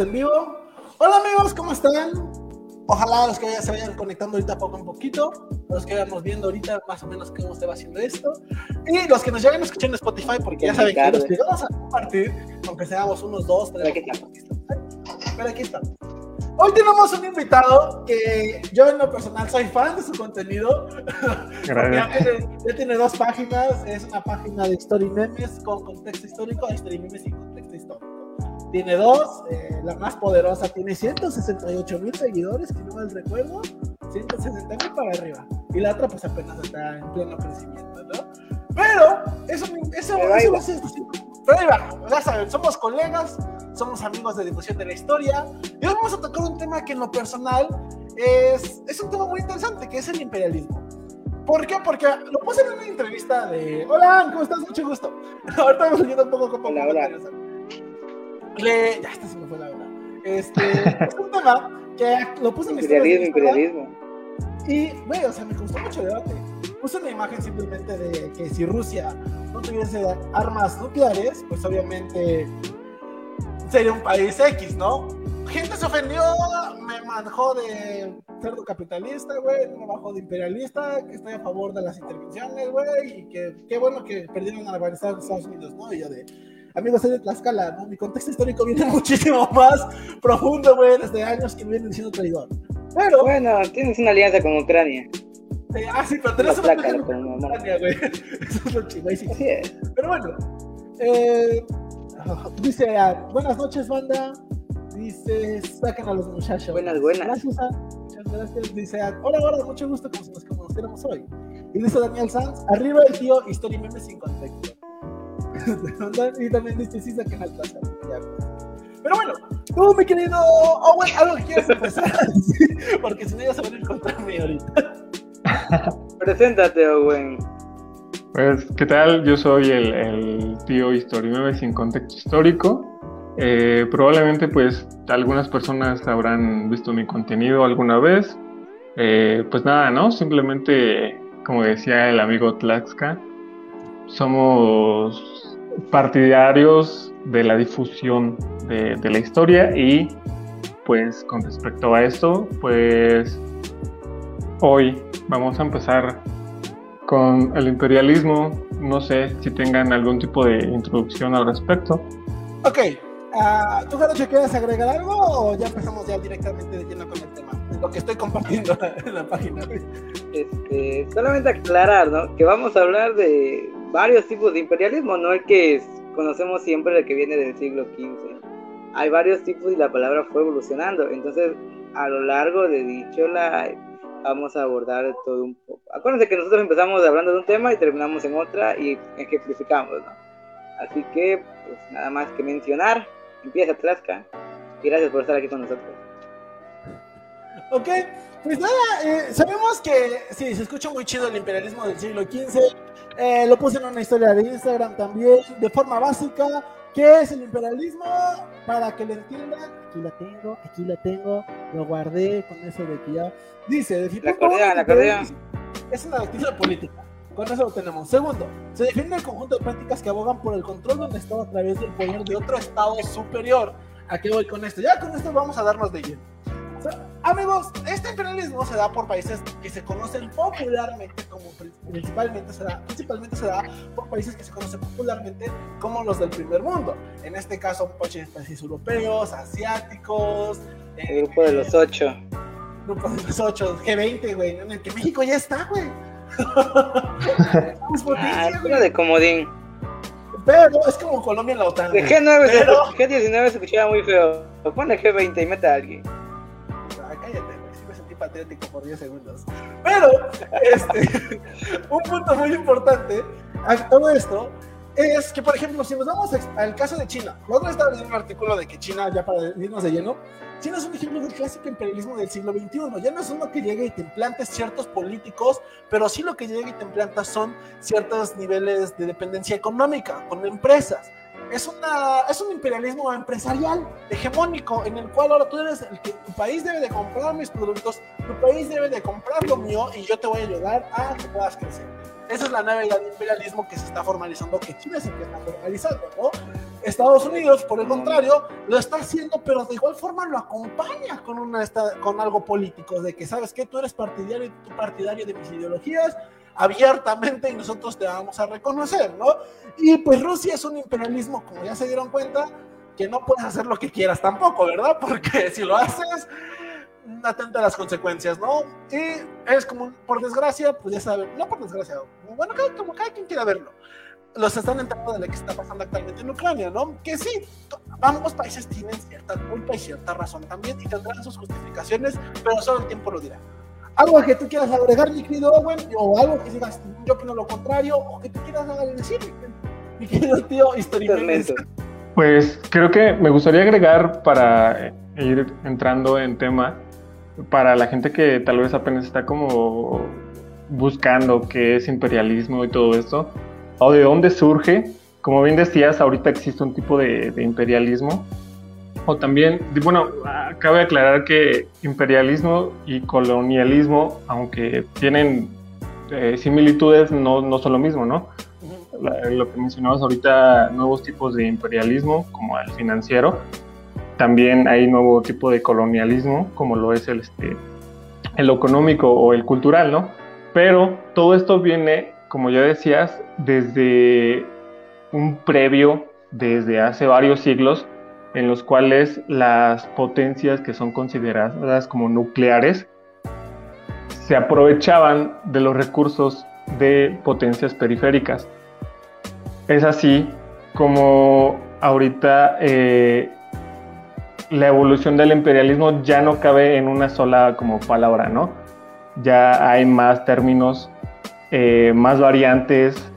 estamos en vivo. Hola amigos, ¿cómo están? Ojalá los que ya se vayan conectando ahorita poco a poquito, los que vayamos viendo ahorita más o menos cómo se va haciendo esto, y los que nos lleguen escuchando en Spotify, porque ya saben que los vamos a compartir, aunque seamos unos dos, tres, pero aquí estamos. Hoy tenemos un invitado que yo en lo personal soy fan de su contenido. ya, tiene, ya, tiene, dos páginas. Es una página de Story Memes con contexto histórico, Story Memes sin contexto histórico. Tiene dos, eh, la más poderosa tiene 168 mil seguidores, si no mal recuerdo, 160 mil para arriba. Y la otra pues apenas está en pleno crecimiento, ¿no? Pero eso, eso, eso, eso pero ahí va, ya saben, somos colegas, somos amigos de difusión de la historia y hoy vamos a tocar un tema que en lo personal es, es un tema muy interesante, que es el imperialismo. ¿Por qué? Porque lo puse en una entrevista de... Hola, ¿cómo estás? Mucho gusto. Ahorita vamos leyendo un poco cómo... Hola, hola. Le... Ya, esta se me fue la verdad. Este, es un tema que lo puse en mi Imperialismo, imperialismo. Y, güey, o sea, me gustó mucho el debate. Puse una imagen simplemente de que si Rusia no tuviese armas nucleares, pues obviamente sería un país X, ¿no? Gente se ofendió, me manejó de cerdo capitalista, güey, me bajó de imperialista, que estoy a favor de las intervenciones, güey, y que qué bueno que perdieron a la Estados Unidos, ¿no? Y yo de, amigos, soy de Tlaxcala, ¿no? Mi contexto histórico viene muchísimo más profundo, güey, desde años que me vienen diciendo traidor. Pero... Bueno, tienes una alianza con Ucrania. Eh, ah, sí, pero tenés una alianza con Ucrania, güey. Eso es lo chido, sí. Pero bueno, eh, dice, ah, buenas noches, banda. Dice, saquen a los muchachos. Buenas, buenas. Gracias, ah. Muchas gracias. Dice, ah, hola, hola, mucho gusto como nos conociéramos hoy. Y dice Daniel Sanz, arriba el tío, historia meme sin contexto. y también dice, sí, saquen al plaza. Pero bueno, tú, mi querido Owen, algo que quieras empezar. Porque si no, ya se van a encontrarme ahorita. Preséntate, Owen. Pues, ¿qué tal? Yo soy el, el tío Historimeme sin contexto histórico. Eh, probablemente, pues, algunas personas habrán visto mi contenido alguna vez. Eh, pues nada, ¿no? Simplemente, como decía el amigo Tlaxca, somos partidarios de la difusión de, de la historia y, pues, con respecto a esto, pues, hoy vamos a empezar con el imperialismo. No sé si tengan algún tipo de introducción al respecto. Ok, uh, ¿tú, Jarocho, quieres agregar algo o ya empezamos ya directamente de lleno con el tema? Lo que estoy compartiendo en la página. Este, solamente aclarar, ¿no? Que vamos a hablar de varios tipos de imperialismo, no el que conocemos siempre, el que viene del siglo XV. Hay varios tipos y la palabra fue evolucionando. Entonces, a lo largo de dicho la vamos a abordar todo un poco. Acuérdense que nosotros empezamos hablando de un tema y terminamos en otra y ejemplificamos, ¿no? Así que, pues nada más que mencionar, empieza Tlaxca y gracias por estar aquí con nosotros. Ok, pues nada, eh, sabemos que sí, se escucha muy chido el imperialismo del siglo XV. Eh, lo puse en una historia de Instagram también, de forma básica. ¿Qué es el imperialismo? Para que lo entiendan, aquí la tengo, aquí la tengo, lo guardé con eso de que ya. Dice, la cordea, la cordea. Es una doctrina política. Con eso lo tenemos. Segundo, se define el conjunto de prácticas que abogan por el control de un Estado a través del poder de otro Estado superior. ¿A qué voy con esto? Ya con esto vamos a darnos de lleno amigos, este imperialismo se da por países que se conocen popularmente como principalmente se da, principalmente se da por países que se conocen popularmente como los del primer mundo. En este caso, países europeos, asiáticos. El grupo de los ocho. Grupo de los ocho, G20, güey, en el que México ya está, güey. ah, de comodín. Pero es como Colombia en la OTAN. De G9, pero... G19 se escuchaba muy feo. Pone G20 y mete a alguien patriótico por 10 segundos. Pero, este, un punto muy importante a todo esto es que, por ejemplo, si nos vamos al caso de China, otra estaba leyendo un artículo de que China, ya para irnos de lleno, China es un ejemplo del clásico imperialismo del siglo XXI. Ya no es uno que llega y te implanta ciertos políticos, pero sí lo que llega y te implanta son ciertos niveles de dependencia económica con empresas es, una, es un imperialismo empresarial hegemónico en el cual ahora tú eres el que tu país debe de comprar mis productos, tu país debe de comprar lo mío y yo te voy a ayudar a que puedas crecer. Esa es la idea de imperialismo que se está formalizando, que China es el que está formalizando, ¿no? Estados Unidos, por el contrario, lo está haciendo, pero de igual forma lo acompaña con, una, con algo político, de que sabes que tú eres partidario, tú partidario de mis ideologías, abiertamente y nosotros te vamos a reconocer, ¿no? Y pues Rusia es un imperialismo, como ya se dieron cuenta, que no puedes hacer lo que quieras tampoco, ¿verdad? Porque si lo haces, atenta a las consecuencias, ¿no? Y es como, por desgracia, pues ya saben, no por desgracia, bueno, como cada quien quiera verlo, los están enterando de lo que está pasando actualmente en Ucrania, ¿no? Que sí, ambos países tienen cierta culpa y cierta razón también y tendrán sus justificaciones, pero solo el tiempo lo dirá. Algo que tú quieras agregar, mi querido Owen, o algo que digas, yo opino lo contrario, o que tú quieras decir, mi querido tío históricamente. Pues creo que me gustaría agregar para ir entrando en tema, para la gente que tal vez apenas está como buscando qué es imperialismo y todo esto, o de dónde surge. Como bien decías, ahorita existe un tipo de, imperialismo. O también, bueno, cabe aclarar que imperialismo y colonialismo, aunque tienen eh, similitudes, no, no son lo mismo, ¿no? lo que mencionabas ahorita, nuevos tipos de imperialismo, como el financiero. También hay nuevo tipo de colonialismo, como lo es el, este, el económico o el cultural, ¿no? Pero todo esto viene como ya decías, desde un previo, desde hace varios siglos, en los cuales las potencias que son consideradas como nucleares se aprovechaban de los recursos de potencias periféricas. Es así como ahorita eh, la evolución del imperialismo ya no cabe en una sola como palabra, ¿no? Ya hay más términos eh, más variantes.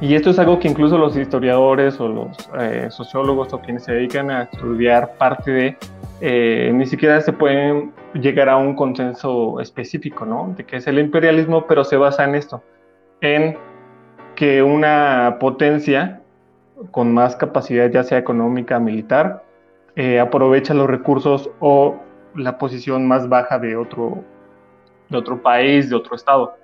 Y esto es algo que incluso los historiadores o los eh, sociólogos o quienes se dedican a estudiar parte de, eh, ni siquiera se pueden llegar a un consenso específico, ¿no? De qué es el imperialismo, pero se basa en esto, en que una potencia con más capacidad, ya sea económica, militar, aprovecha los recursos o la posición más baja de otro, de otro país, de otro estado.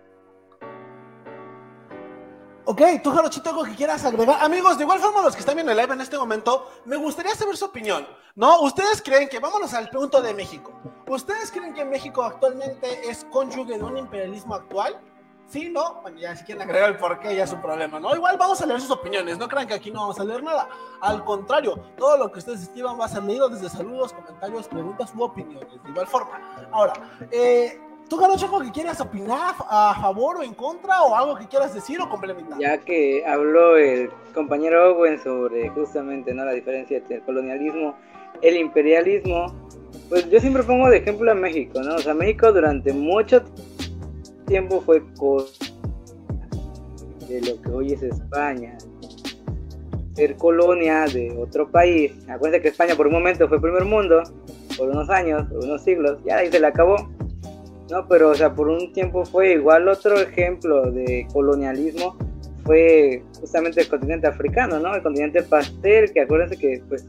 Ok, tú, Jarochito, algo que quieras agregar. Amigos, de igual forma, los que están viendo el live en este momento, me gustaría saber su opinión. ¿No? ¿Ustedes creen que, vámonos al punto de México, ¿ustedes creen que México actualmente es cónyuge de un imperialismo actual? ¿Sí? ¿No? Bueno, ya si quieren agregar el por qué, ya es un problema, ¿no? Igual vamos a leer sus opiniones, no crean que aquí no vamos a leer nada. Al contrario, todo lo que ustedes escriban va a ser leído desde saludos, comentarios, preguntas u opiniones, de igual forma. Ahora, eh ¿Tú, Garocho, algo que quieras opinar a favor o en contra o algo que quieras decir o complementar? Ya que habló el compañero Owen sobre justamente ¿no? la diferencia entre el colonialismo, el imperialismo, pues yo siempre pongo de ejemplo a México, ¿no? O sea, México durante mucho tiempo fue de lo que hoy es España. Ser colonia de otro país. Acuérdense que España por un momento fue primer mundo, por unos años, por unos siglos, ya ahí se le acabó no, pero o sea, por un tiempo fue igual otro ejemplo de colonialismo fue justamente el continente africano, ¿no? El continente pastel, que acuérdense que pues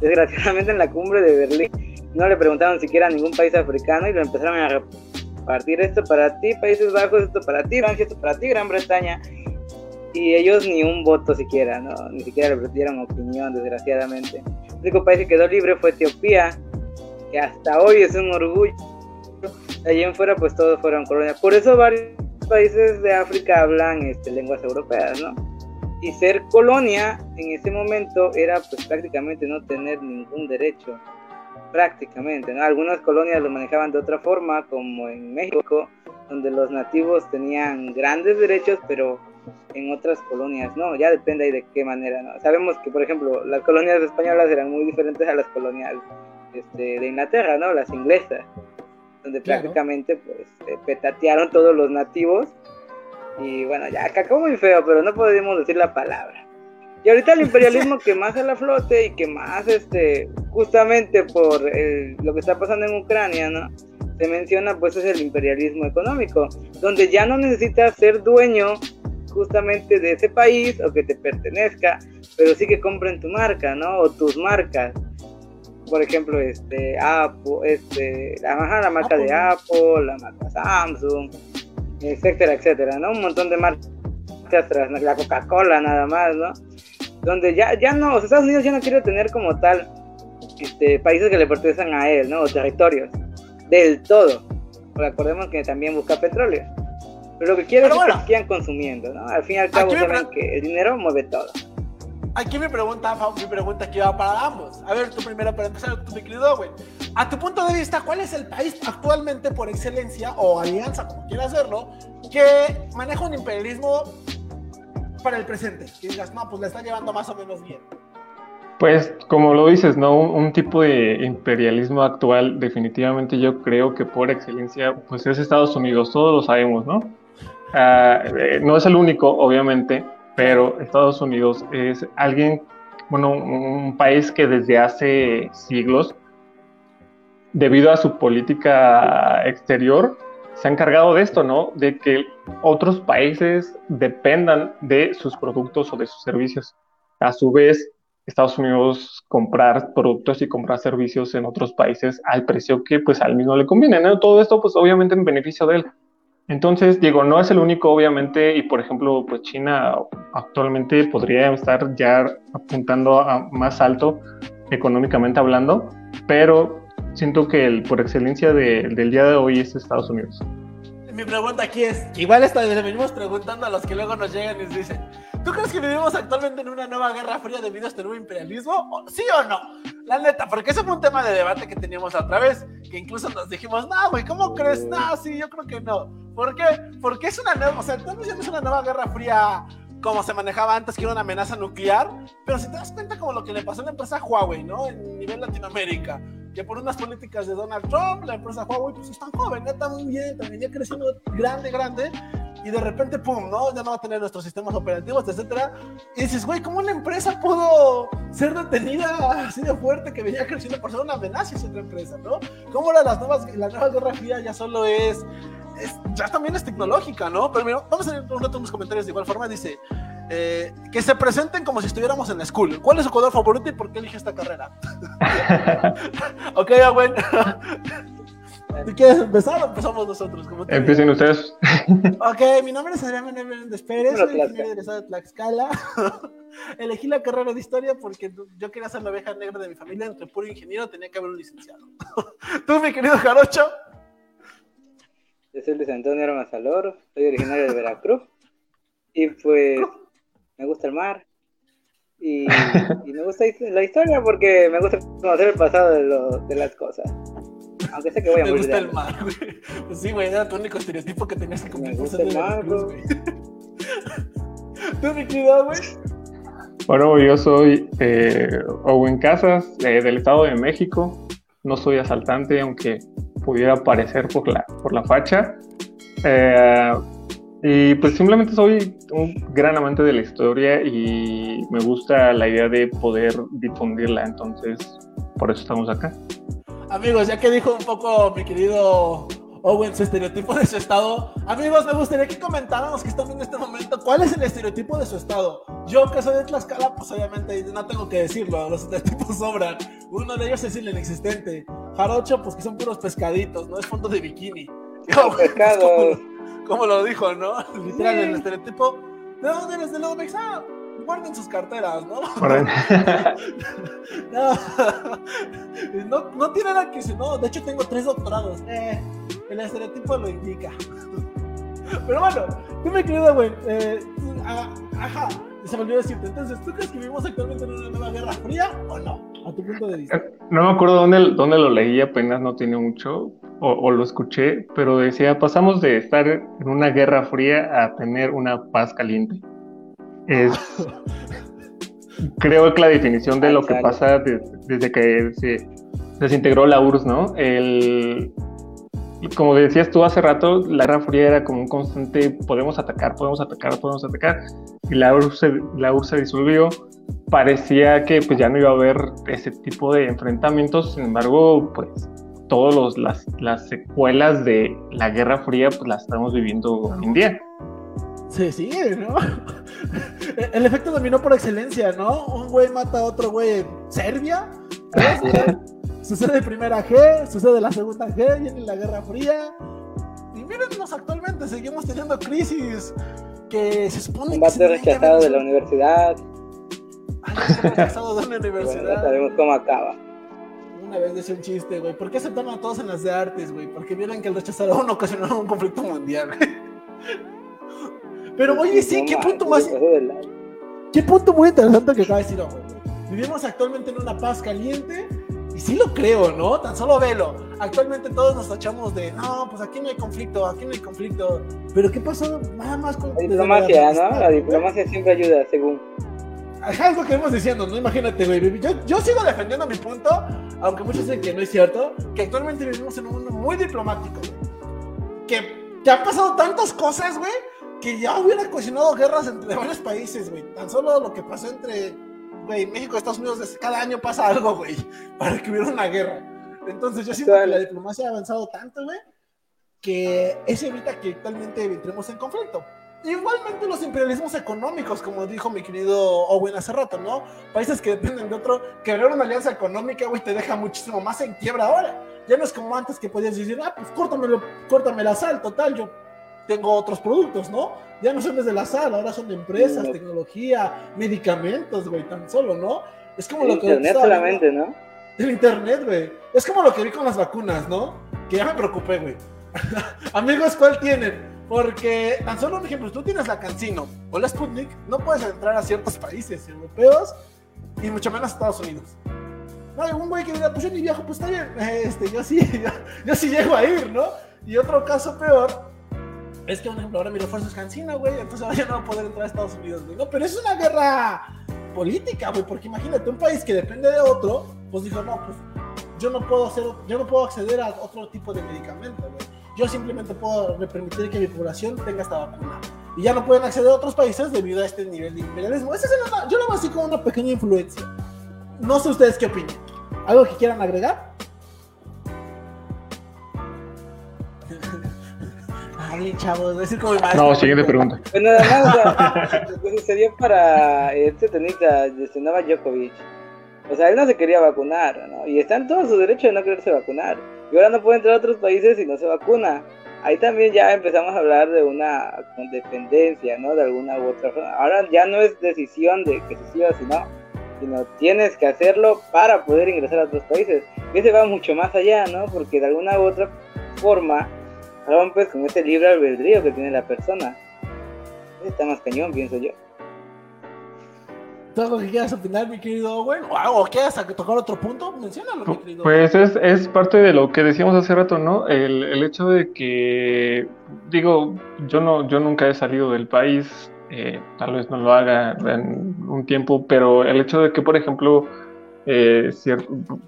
desgraciadamente en la cumbre de Berlín no le preguntaron siquiera a ningún país africano y lo empezaron a repartir esto para ti, Países Bajos, esto para ti, Francia, esto para ti, Gran Bretaña. Y ellos ni un voto siquiera, ¿no? Ni siquiera le dieron opinión, desgraciadamente. El único país que quedó libre fue Etiopía, que hasta hoy es un orgullo allí en fuera pues todos fueron colonias. Por eso varios países de África hablan este, lenguas europeas, ¿no? Y ser colonia en ese momento era pues prácticamente no tener ningún derecho, prácticamente. Algunas colonias lo manejaban de otra forma, como en México, donde los nativos tenían grandes derechos, pero en otras colonias no, ya depende de qué manera, ¿no? Sabemos que, por ejemplo, las colonias españolas eran muy diferentes a las colonias este, de Inglaterra, ¿no? Las inglesas donde prácticamente pues eh, petatearon todos los nativos. Y bueno, ya acabó muy feo, pero no podemos decir la palabra. Y ahorita el imperialismo que más a la flote y que más, este, justamente por lo que está pasando en Ucrania, ¿no? Se menciona, pues, es el imperialismo económico, donde ya no necesitas ser dueño justamente de ese país o que te pertenezca, pero sí que compren tu marca, ¿no? O tus marcas por ejemplo, este, Apple, este, la, la marca de Apple, la marca Samsung, etcétera, etcétera, ¿no? Un montón de marcas la Coca-Cola nada más, ¿no? donde ya, ya no, Estados Unidos ya no quiere tener como tal este, países que le pertenecen a él, ¿no? O territorios, del todo. Recordemos que también busca petróleo. Pero lo que quiere es que sigan consumiendo, ¿no? Al fin y al cabo saben que el dinero mueve todo. Aquí mi pregunta, mi pregunta que va para ambos. A ver, tú primero para empezar, tu mi querido güey. A tu punto de vista, ¿cuál es el país actualmente por excelencia o alianza, como quiera hacerlo, que maneja un imperialismo para el presente? Que digas, no, pues le está llevando más o menos bien. Pues como lo dices, ¿no? Un, tipo de imperialismo actual, definitivamente yo creo que por excelencia, pues es Estados Unidos, todos lo sabemos, ¿no? Ah, eh, no es el único, obviamente, pero Estados Unidos es alguien, bueno, un país que desde hace siglos, debido a su política exterior, se ha encargado de esto, ¿no? De que otros países dependan de sus productos o de sus servicios. A su vez, Estados Unidos comprar productos y comprar servicios en otros países al precio que pues al mismo le conviene, ¿no? Todo esto pues obviamente en beneficio de él. Entonces, digo, no es el único obviamente y por ejemplo pues China actualmente podría estar ya apuntando a más alto económicamente hablando, pero siento que el por excelencia del día de hoy es Estados Unidos. Mi pregunta aquí es, igual esta le venimos preguntando a los que luego nos llegan y nos dicen, ¿Tú crees que vivimos actualmente en una nueva guerra fría debido a este nuevo imperialismo? ¿Sí o no? La neta, porque ese fue un tema de debate que teníamos otra vez, que incluso nos dijimos, no, güey, ¿cómo crees? No, sí, yo creo que no. ¿Por qué? Porque es una nueva, o sea, estamos diciendo es una nueva guerra fría como se manejaba antes, que era una amenaza nuclear, pero si te das cuenta como lo que le pasó a la empresa Huawei, ¿no? En nivel Latinoamérica, que por unas políticas de Donald Trump, la empresa Huawei, pues está joven, está muy bien, también ya creciendo grande, grande, y de repente, pum, ¿no? Ya no va a tener nuestros sistemas operativos, etcétera. Y dices, güey, ¿cómo una empresa pudo ser detenida así de fuerte que venía creciendo por ser una amenaza esa otra empresa, ¿no? ¿Cómo ahora las nuevas, la nueva Guerra Fría ya solo es, ya también es tecnológica, ¿no? Pero mira, vamos a ver un rato unos comentarios de igual forma. Dice, eh, que se presenten como si estuviéramos en la school. ¿Cuál es su color favorito y por qué elige esta carrera? ok, ya, bueno. ¿Tú quieres empezar o empezamos nosotros? Empiecen ustedes. ok, mi nombre es Adrián Menéndez Pérez, soy ingeniero egresado de Tlaxcala. Elegí la carrera de historia porque yo quería ser la oveja negra de mi familia. Entre puro ingeniero tenía que haber un licenciado. ¿Tú, mi querido Jarocho? Yo soy Luis Antonio Armazalor, soy originario de Veracruz. Y pues me gusta el mar. Y, me gusta la historia porque me gusta conocer el pasado de, de las cosas. Aunque sé que voy a morir. Me gusta el mar, güey. Pues sí, güey, era tu único estereotipo que tenías que cumplir. Me gusta el mar, güey. ¿Tú, mi querido, güey? Bueno, yo soy eh, Owen Casas, eh, del Estado de México. No soy asaltante, aunque pudiera parecer por la, por la facha. Eh, y pues simplemente soy un gran amante de la historia y me gusta la idea de poder difundirla, entonces por eso estamos acá. Amigos, ya que dijo un poco mi querido Owen su estereotipo de su estado, amigos, me gustaría que comentáramos que están en este momento cuál es el estereotipo de su estado. Yo que soy de Tlaxcala, pues obviamente no tengo que decirlo, los estereotipos sobran. Uno de ellos es el inexistente. Jarocho, pues que son puros pescaditos, no es fondo de bikini. Pescado. Como, lo dijo, ¿no? Literal, el estereotipo. ¿De dónde eres? De Lodomex. Ah, guarden sus carteras, ¿no? no, no tiene nada que decir, no, de hecho tengo tres doctorados. Eh, el estereotipo lo indica. Pero bueno, tú me querido, güey. Eh, ajá, se me olvidó decirte. Entonces, ¿tú crees que vivimos actualmente en una nueva guerra fría o no? A tu punto de vista. No me acuerdo dónde, dónde lo leí, apenas no tiene mucho, o, o, lo escuché, pero decía, pasamos de estar en una guerra fría a tener una paz caliente es creo que la definición de lo que pasa desde que se desintegró la URSS, ¿no? El, como decías tú hace rato, la Guerra Fría era como un constante, podemos atacar, podemos atacar, podemos atacar, y la URSS, se, la URSS se disolvió, parecía que pues ya no iba a haber ese tipo de enfrentamientos, sin embargo, pues todas las, las secuelas de la Guerra Fría pues las estamos viviendo hoy en día se sigue, ¿no? El efecto dominó por excelencia, ¿no? Un güey mata a otro güey en Serbia. Sucede primera G, sucede la segunda G, viene la Guerra Fría. Y mírennos actualmente, seguimos teniendo crisis que se supone que. rechazado de la universidad. Ay, rechazado de una universidad. no sabemos cómo acaba. Una vez decía un chiste, güey. ¿Por qué aceptaron a todos en las de artes, güey? Porque vieron que el rechazar a uno ocasionó un conflicto mundial, güey. Pero oye, sí, ¿qué punto más? ¿Qué punto muy interesante que acaba de decir, güey? Vivimos actualmente en una paz caliente y sí lo creo, ¿no? Tan solo velo. Actualmente todos nos tachamos de, no, pues aquí no hay conflicto, aquí no hay conflicto. Pero ¿qué pasó? Nada más con... La diplomacia, ¿no? La diplomacia siempre ayuda, según. Ajá, es lo que hemos diciendo, ¿no? Imagínate, güey. Yo, yo sigo defendiendo mi punto, aunque muchos dicen que no es cierto, que actualmente vivimos en un mundo muy diplomático, Que, que han pasado tantas cosas, güey, que ya hubiera ocasionado guerras entre varios países, güey. Tan solo lo que pasó entre, güey, México y Estados Unidos, cada año pasa algo, güey, para que hubiera una guerra. Entonces yo siento que la diplomacia ha avanzado tanto, güey, que eso evita que actualmente entremos en conflicto. Igualmente los imperialismos económicos, como dijo mi querido Owen hace rato, ¿no? Países que dependen de otro, que ver una alianza económica, güey, te deja muchísimo más en quiebra ahora. Ya no es como antes que podías decir, ah, pues córtamelo, córtame la sal, total, yo tengo otros productos, ¿no? Ya no son desde la sal, ahora son de empresas, tecnología, medicamentos, güey, tan solo, ¿no? Es como lo que... Internet solamente, ¿no? El internet, güey. Es como lo que vi con las vacunas, ¿no? Que ya me preocupé, güey. Amigos, ¿cuál tienen? Porque, tan solo un ejemplo, tú tienes la Cancino o la Sputnik, no puedes entrar a ciertos países europeos y mucho menos a Estados Unidos. No, hay un güey que diga, pues yo ni viajo, pues está bien, este, yo sí, yo, sí llego a ir, ¿no? Y otro caso peor es que, por ejemplo, ahora mi refuerzo es Cancino, güey, entonces ahora ya no va a poder entrar a Estados Unidos, güey. No, pero es una guerra política, güey, porque imagínate, un país que depende de otro, pues dijo, no, pues yo no puedo hacer, yo no puedo acceder a otro tipo de medicamento, güey yo simplemente puedo permitir que mi población tenga esta vacuna. Y ya no pueden acceder a otros países debido a este nivel de imperialismo. Ese es el, yo lo veo así como una pequeña influencia. No sé ustedes qué opinan. ¿Algo que quieran agregar? Ay, chavos, decir como. No, siguiente pregunta. Pues nada más, pues sería para este tenista, Novak Djokovic. O sea, él no se quería vacunar, ¿no? Y está en todo su derecho de no quererse vacunar y ahora no puede entrar a otros países si no se vacuna. Ahí también ya empezamos a hablar de una dependencia, ¿no? De alguna u otra forma. Ahora ya no es decisión de que se siga o si no, sino tienes que hacerlo para poder ingresar a otros países. Y ese va mucho más allá, ¿no? Porque de alguna u otra forma rompes con ese libre albedrío que tiene la persona. Está más cañón, pienso yo. ¿Tú algo que quieras opinar, mi querido Owen? ¿O algo quieras tocar otro punto? Menciónalo, mi querido Pues es, es parte de lo que decíamos hace rato, ¿no? El, el hecho de que, digo, yo, no, yo nunca he salido del país, eh, tal vez no lo haga en un tiempo, pero el hecho de que, por ejemplo, eh,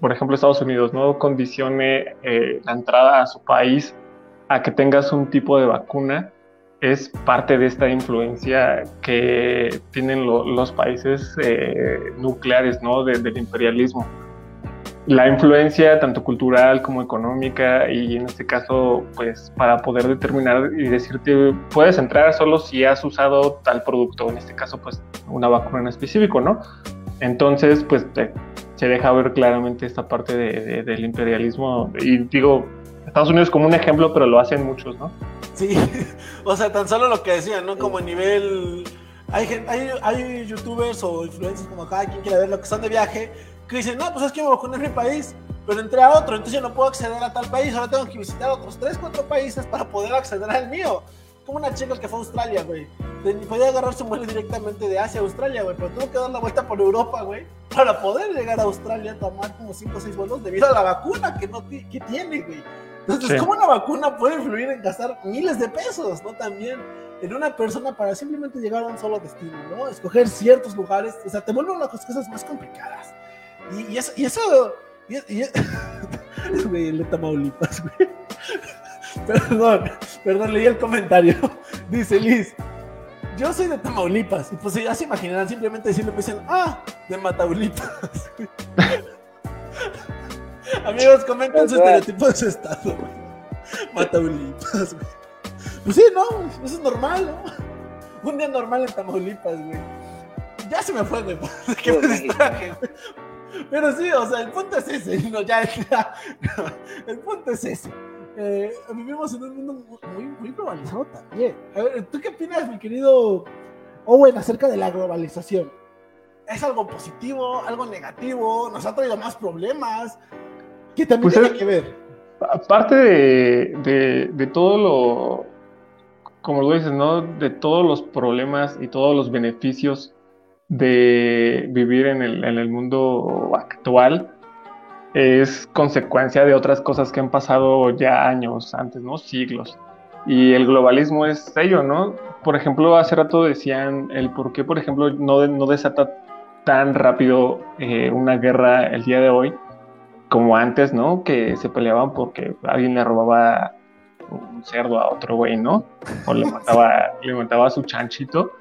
por ejemplo, Estados Unidos no condicione eh, la entrada a su país a que tengas un tipo de vacuna, es parte de esta influencia que tienen los países eh, nucleares ¿no? del imperialismo. La influencia tanto cultural como económica y en este caso, pues para poder determinar y decirte, puedes entrar solo si has usado tal producto, en este caso, pues una vacuna en específico, ¿no? Entonces, pues se deja ver claramente esta parte del imperialismo y digo, Estados Unidos como un ejemplo, pero lo hacen muchos, ¿no? Sí, o sea, tan solo lo que decían, ¿no? Como a nivel... Hay, hay, hay youtubers o influencers como acá, quien quiera ver lo que están de viaje, que dicen, no, pues es que me voy a mi país, pero entré a otro, entonces ya no puedo acceder a tal país, ahora tengo que visitar otros 3, 4 países para poder acceder al mío. Como una chica que fue a Australia, güey. Podía agarrar su vuelo directamente de Asia a Australia, güey, pero tuvo que dar la vuelta por Europa, güey, para poder llegar a Australia, tomar como 5 o 6 vuelos debido a la vacuna que, no que tiene, güey. Entonces, ¿cómo una vacuna puede influir en gastar miles de pesos, no? También en una persona para simplemente llegar a un solo destino, ¿no? Escoger ciertos lugares, o sea, te vuelven las cosas más complicadas. Y, y eso, y eso, y, y, güey, el de Tamaulipas, güey. Perdón, perdón, leí el comentario. Dice Liz, yo soy de Tamaulipas. Y pues ya se imaginarán simplemente diciendo, pues dicen, ah, de Mataulipas. Amigos, comenten su estereotipo de su estado, güey. Mataulipas, güey. Pues sí, no, eso es normal, ¿no? Un día normal en Tamaulipas, güey. Ya se me fue, güey. Que me distraje, güey. Pero sí, o sea, el punto es ese. No, ya, el punto es ese. Eh, vivimos en un mundo muy, muy globalizado también. A ver, ¿tú qué opinas, mi querido Owen, acerca de la globalización? ¿Es algo positivo, algo negativo? ¿Nos ha traído más problemas? ¿Qué también Pues tiene es- que ver? Aparte de, de- de todo lo, como lo dices, ¿no? De todos los problemas y todos los beneficios de vivir en el, en el mundo actual, es consecuencia de otras cosas que han pasado ya años antes, ¿no? Siglos. Y el globalismo es ello, ¿no? Por ejemplo, hace rato decían el por qué, por ejemplo, no, no desata tan rápido eh, una guerra el día de hoy como antes, ¿no? Que se peleaban porque alguien le robaba un cerdo a otro güey, ¿no? O le mataba, le mataba su chanchito.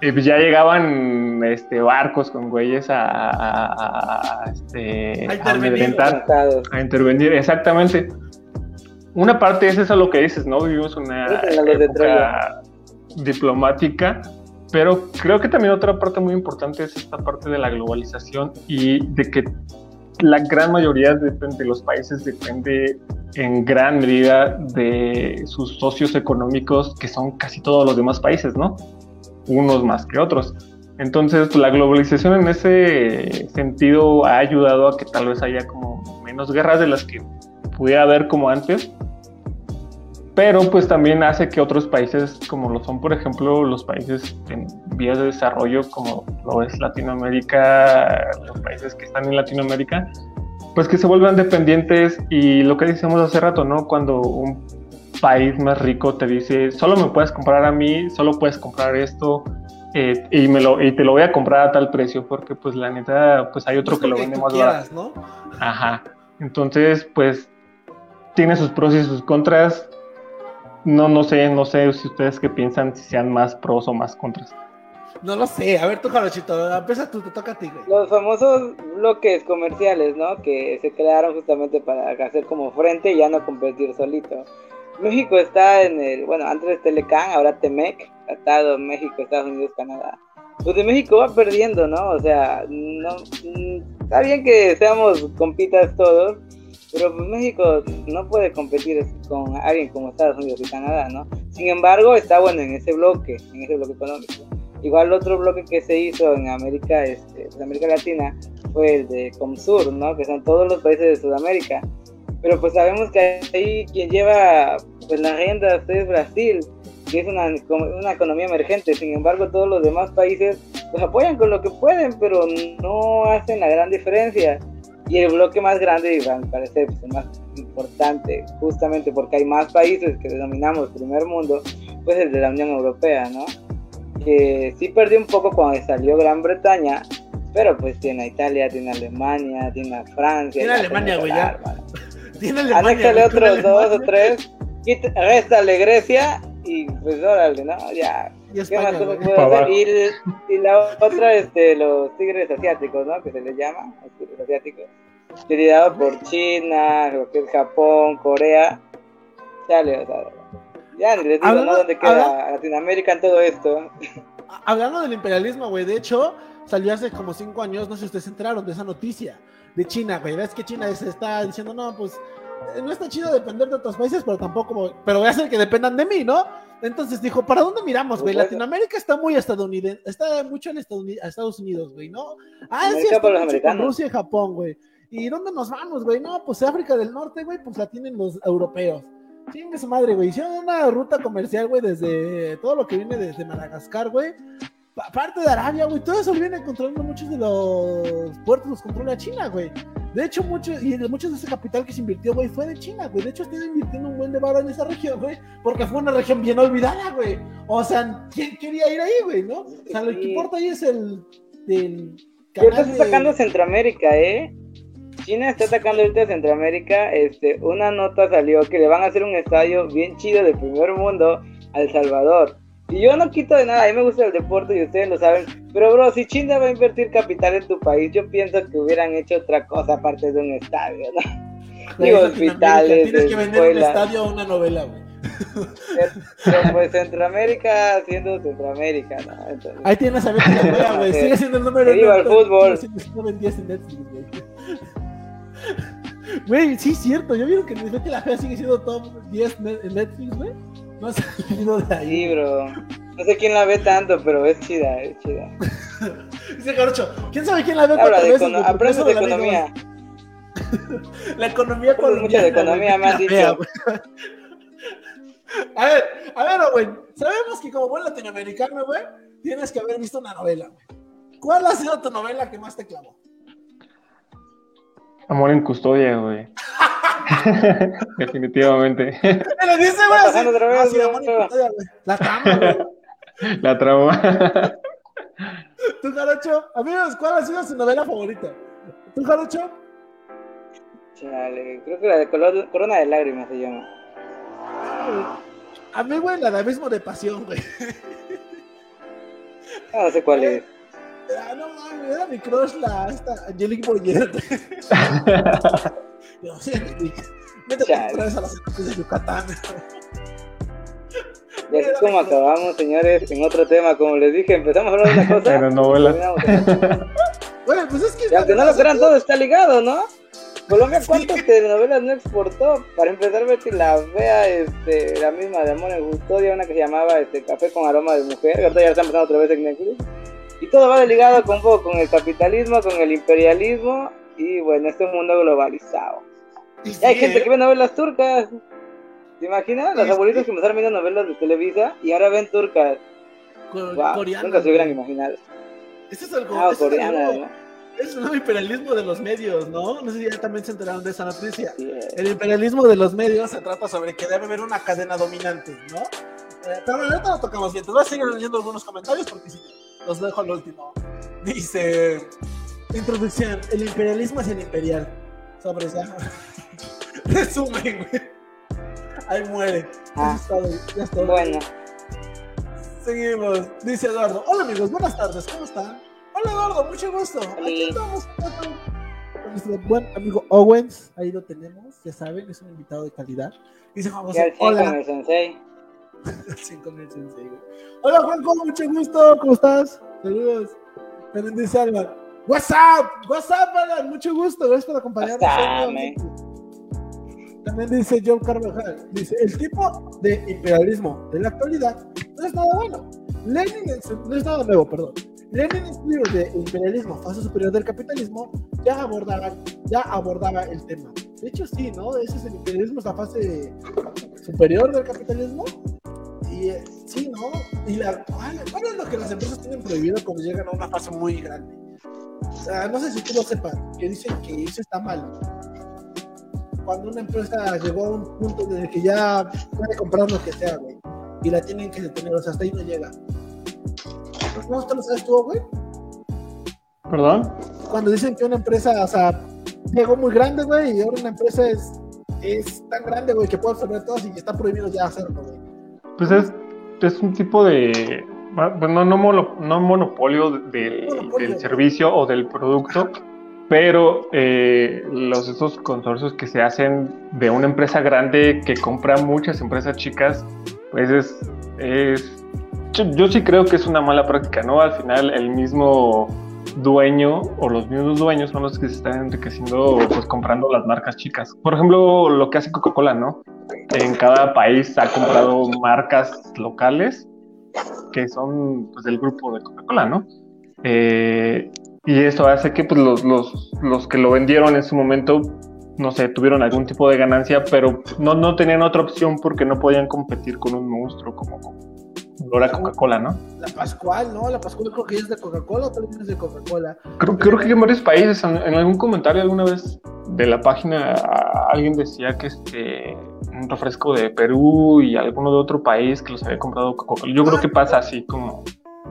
Y pues ya llegaban este, barcos con güeyes a, a- a- a, este, A a intervenir. a intervenir, exactamente. Una parte es eso lo que dices, ¿no? Vivimos una a época diplomática, pero creo que también otra parte muy importante es esta parte de la globalización y de que la gran mayoría de, de los países depende en gran medida de sus socios económicos, que son casi todos los demás países, ¿no? Unos más que otros. Entonces, la globalización en ese sentido ha ayudado a que tal vez haya como menos guerras de las que pudiera haber como antes, pero pues también hace que otros países, como lo son por ejemplo los países en vías de desarrollo, como lo es Latinoamérica, los países que están en Latinoamérica, pues que se vuelvan dependientes y lo que decíamos hace rato, ¿no? Cuando un país más rico te dice, solo me puedes comprar a mí, solo puedes comprar esto. eh, y, me lo, y te lo voy a comprar a tal precio porque pues la neta pues hay otro que lo vende más barato. ¿no? Ajá. Entonces, pues tiene sus pros y sus contras. No, no sé, no sé si ustedes qué piensan, si sean más pros o más contras. No lo sé. A ver, tú, Jarochito, empieza tú, te toca a ti. Los famosos bloques comerciales, ¿no? Que se crearon justamente para hacer como frente y ya no competir solito. México está en el, bueno, antes Telecan, ahora Temec, Tratado México, Estados Unidos, Canadá. Pues de México va perdiendo, ¿no? O sea, no, mm, está bien que seamos compitas todos, pero pues México no puede competir con alguien como Estados Unidos y Canadá, ¿no? Sin embargo, está bueno en ese bloque, en ese bloque económico. Igual otro bloque que se hizo en América, este, pues, América Latina, fue el de Comsur, ¿no? Que son todos los países de Sudamérica. Pero pues sabemos que ahí quien lleva pues las riendas es Brasil, que es una, una economía emergente. Sin embargo, todos los demás países pues apoyan con lo que pueden, pero no hacen la gran diferencia. Y el bloque más grande, y a mi parecer, pues, el más importante, justamente porque hay más países que denominamos primer mundo, pues el de la Unión Europea, ¿no? Que sí perdió un poco cuando salió Gran Bretaña, pero pues tiene a Italia, tiene a Alemania, tiene a Francia. Tiene a Alemania, tiene güey, a ya. Alemania. Tiene Alemania. Anéxale otros tiene dos o tres, quita- réstale Grecia y pues órale, ¿no? Ya. Y ¿Qué España, más cosas güey. puede hacer? Y, y la otra, este, los tigres asiáticos, ¿no? Que se les llama, los tigres asiáticos. Liderado por China, lo que es Japón, Corea. Chale, o sea, ya ni les digo, Hablando- ¿no? ¿Dónde queda Latinoamérica en todo esto? Hablando del imperialismo, güey, de hecho, salió hace como cinco años, no sé si ustedes se enteraron de esa noticia de China, güey. Ves que China se está diciendo, no, pues eh, no está chido depender de otros países, pero tampoco, pero voy a hacer que dependan de mí, ¿no? Entonces dijo, ¿para dónde miramos, güey? Bueno. Latinoamérica está muy estadounidense, está mucho en Estados- Unidos, güey, ¿no? Ah, sí, América está mucho con. Rusia y Japón, güey. ¿Y dónde nos vamos, güey? No, pues África del Norte, güey, pues la tienen los europeos. Chingue su madre, güey. Hicieron una ruta comercial, güey, desde todo lo que viene desde Madagascar, güey. Pa- Parte de Arabia, güey. Todo eso viene controlando muchos de los puertos, los controla China, güey. De hecho, muchos, y de muchos de ese capital que se invirtió, güey, fue de China, güey. De hecho, están invirtiendo un buen de varo en esa región, güey. Porque fue una región bien olvidada, güey. O sea, ¿quién quería ir ahí, güey, no? O sea, lo que importa ahí es el. el Y ahorita canal está sacando de... Centroamérica, ¿eh? China está atacando ahorita a Centroamérica. Este, una nota salió que le van a hacer un estadio bien chido de primer mundo a El Salvador. Y yo no quito de nada, a mí me gusta el deporte y ustedes lo saben. Pero, bro, si China va a invertir capital en tu país, yo pienso que hubieran hecho otra cosa aparte de un estadio, ¿no? Digo, hospitales, Tienes que vender un escuelas. estadio o una novela, güey. Pero pues Centroamérica siendo Centroamérica, ¿no? Entonces, Ahí tienes a Fea, güey. Sigue siendo el número Que viva el fútbol. Güey. Güey, sí, es cierto. ¿Ya vieron que la Fea sigue siendo top 10 ne- en Netflix, güey? No ha salido de ahí. sí, bro. No sé quién la ve tanto, pero es chida, es chida. Dice Jarocho, ¿quién sabe quién la ve Habla de veces? güey? De economía. La economía Aprendes mucho de colombiana, economía, güey, me has dicho. güey. A ver, a ver, Owen, sabemos que como buen latinoamericano, güey, tienes que haber visto una novela, güey. ¿Cuál ha sido tu novela que más te clavó? Amor en custodia, güey. Definitivamente. Me lo dice, güey, así. otra vez, amor y custodia, güey. La trama, güey. La trama. ¿Tú, Jarocho? Amigos, ¿cuál ha sido su novela favorita? ¿Tú, Jarocho? Chale, creo que la de color- Corona de Lágrimas se llama. A mí, güey, la de Abismo de Pasión, güey. Ah, No sé cuál es. Ah, no mames, era mi crush la esta Angelique Boyer. Yo, sí, Angelique. Métete otra vez a las de Yucatán. Y así como acabamos, señores, en otro tema, como les dije, empezamos a hablar de una cosa. Pero novelas. Güey, pues es que. Y aunque no lo crean, todo está ligado, ¿no? Colombia, ¿cuántas telenovelas no exportó? Para empezar, Betty la vea, este, la misma de Amor en Custodia, una que se llamaba este, Café con aroma de mujer, que ahorita ya está empezando otra vez en Netflix. Todo va ligado con, con el capitalismo, con el imperialismo y, bueno, este mundo globalizado. Y hay sí, gente ¿eh? que ve novelas turcas. ¿Te imaginas? Abuelitos sí. que empezaron viendo novelas de Televisa y ahora ven turcas. Co- Wow, coreanas, nunca se hubieran imaginado. Ese es algo. Ah, es nuevo- ¿no? Es un nuevo imperialismo de los medios, ¿no? No sé si ya también se enteraron de esa noticia. Sí, eh. El imperialismo de los medios se trata sobre que debe haber una cadena dominante, ¿no? Eh, pero bueno, ahorita lo tocamos bien. Te voy a seguir leyendo algunos comentarios porque sí, los dejo al último. Dice: Introducción: El imperialismo es el imperial. Sobre esa. Resumen, güey. Ahí muere. Ah. Eso es todo, ya es todo. Bueno, Seguimos. Dice Eduardo. Hola amigos, buenas tardes, ¿cómo están? Hola Eduardo, mucho gusto. Aquí Hola. estamos con nuestro buen amigo Owens. Ahí lo tenemos, ya saben, es un invitado de calidad. Dice Juan ya José. 100 con Hola. el sensei. Hola Juanjo, mucho gusto. ¿Cómo estás? Saludos. También dice Alan. What's up? What's up, Alan? Mucho gusto. Gracias por acompañarnos. También dice John Carvajal. Dice, el tipo de imperialismo de la actualidad no es nada bueno. Lenin en su- no es nada nuevo, perdón. Lenin en su libro de imperialismo, fase superior del capitalismo, ya abordaba, ya abordaba el tema. De hecho, sí, ¿no? Ese es el imperialismo, es la fase superior del capitalismo. Y eh, sí, ¿no? Y la, ¿cuál, cuál es lo que las empresas tienen prohibido cuando llegan a una fase muy grande? O sea, no sé si tú lo sepas, que dicen que eso está mal. Cuando una empresa llegó a un punto en el que ya puede comprar lo que sea, güey, y la tienen que detener, o sea, hasta ahí no llega. ¿No te lo sabes tú, güey? ¿Perdón? Cuando dicen que una empresa, o sea, llegó muy grande, güey, y ahora una empresa es, es tan grande, güey, que puede absorber todas y que está prohibido ya hacerlo, güey. Pues es, es un tipo de. Bueno, no, mono- no monopolio del, Monopolio. del servicio o del producto, pero eh, los estos consorcios que se hacen de una empresa grande que compra muchas empresas chicas, pues es. es yo, yo sí creo que es una mala práctica, ¿no? Al final, el mismo dueño o los mismos dueños son los que se están enriqueciendo pues comprando las marcas chicas. Por ejemplo, lo que hace Coca-Cola, ¿no? En cada país ha comprado marcas locales que son pues, del grupo de Coca-Cola, ¿no? Eh, y eso hace que pues, los, los, los que lo vendieron en su momento, no sé, tuvieron algún tipo de ganancia, pero no, no tenían otra opción porque no podían competir con un monstruo como, lo era Coca-Cola, ¿no? La Pascual, ¿no? La Pascual creo que es de Coca-Cola o también es de Coca-Cola. Creo, creo que en varios países, en, en algún comentario alguna vez de la página, a- alguien decía que este un refresco de Perú y alguno de otro país que los había comprado Coca-Cola. Yo creo que pasa así como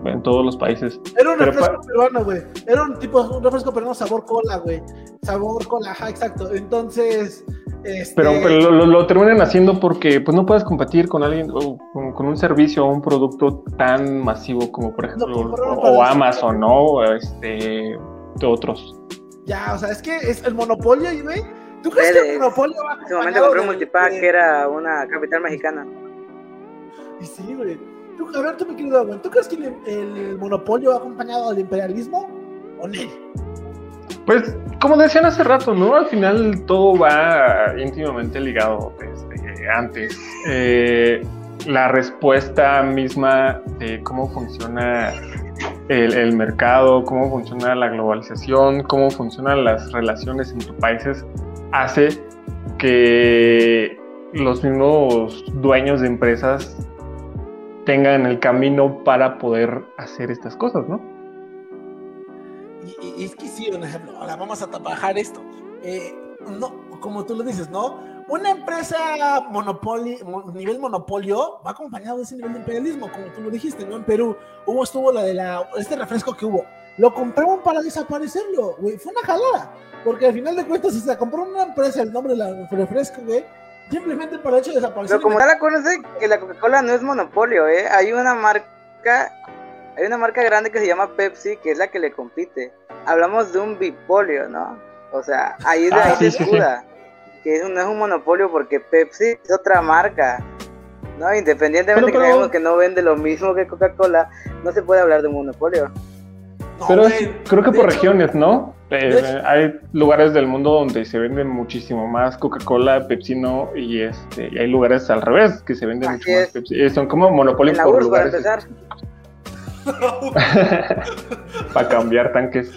en todos los países. Era un Pero refresco peruano, güey. Era un tipo, un refresco peruano sabor cola, güey. Sabor cola, ajá, exacto. Entonces, este... Pero, pero lo, lo- lo terminan haciendo porque pues no puedes competir con alguien o con, con un servicio o un producto tan masivo como por ejemplo No, o. Amazon, ¿no? O, Este, de otros. Ya, o sea, es que es el monopolio, güey. ¿Tú crees que el monopolio va En ese momento compré un multipack de- que era una capital mexicana. Y sí, güey. Tú, a ver, tú, mi querido güey, ¿tú crees que el, el monopolio va acompañado del imperialismo o no? Pues, como decían hace rato, ¿no? Al final todo va íntimamente ligado desde antes. Eh, la respuesta misma de cómo funciona el, mercado, cómo funciona la globalización, cómo funcionan las relaciones entre países, hace que los mismos dueños de empresas tengan el camino para poder hacer estas cosas, ¿no? Y, es que un ejemplo, ahora vamos a trabajar esto. Eh, no, como tú lo dices, ¿no? Una empresa monopolio, nivel monopolio va acompañado de ese nivel de imperialismo, como tú lo dijiste, ¿no? En Perú hubo, estuvo la de la, este refresco que hubo. Lo compraron para desaparecerlo, güey. Fue una jalada. Porque al final de cuentas, si se compró una empresa el nombre del refresco, güey, simplemente para el hecho de desaparecer. Pero como tal, acuérdense que la Coca-Cola no es monopolio, ¿eh? Hay una marca, hay una marca grande que se llama Pepsi, que es la que le compite. Hablamos de un bipolio, ¿no? O sea, ahí es de ah, ahí que no es un monopolio porque Pepsi es otra marca. ¿no? Independientemente de que que no vende lo mismo que Coca-Cola, no se puede hablar de un monopolio. Pero creo que por regiones, ¿no? Eh, hay lugares del mundo donde se venden muchísimo más Coca-Cola, Pepsi no, y este, hay lugares al revés que se venden mucho más Pepsi. Eh, son como monopolios por lugares. Para cambiar tanques.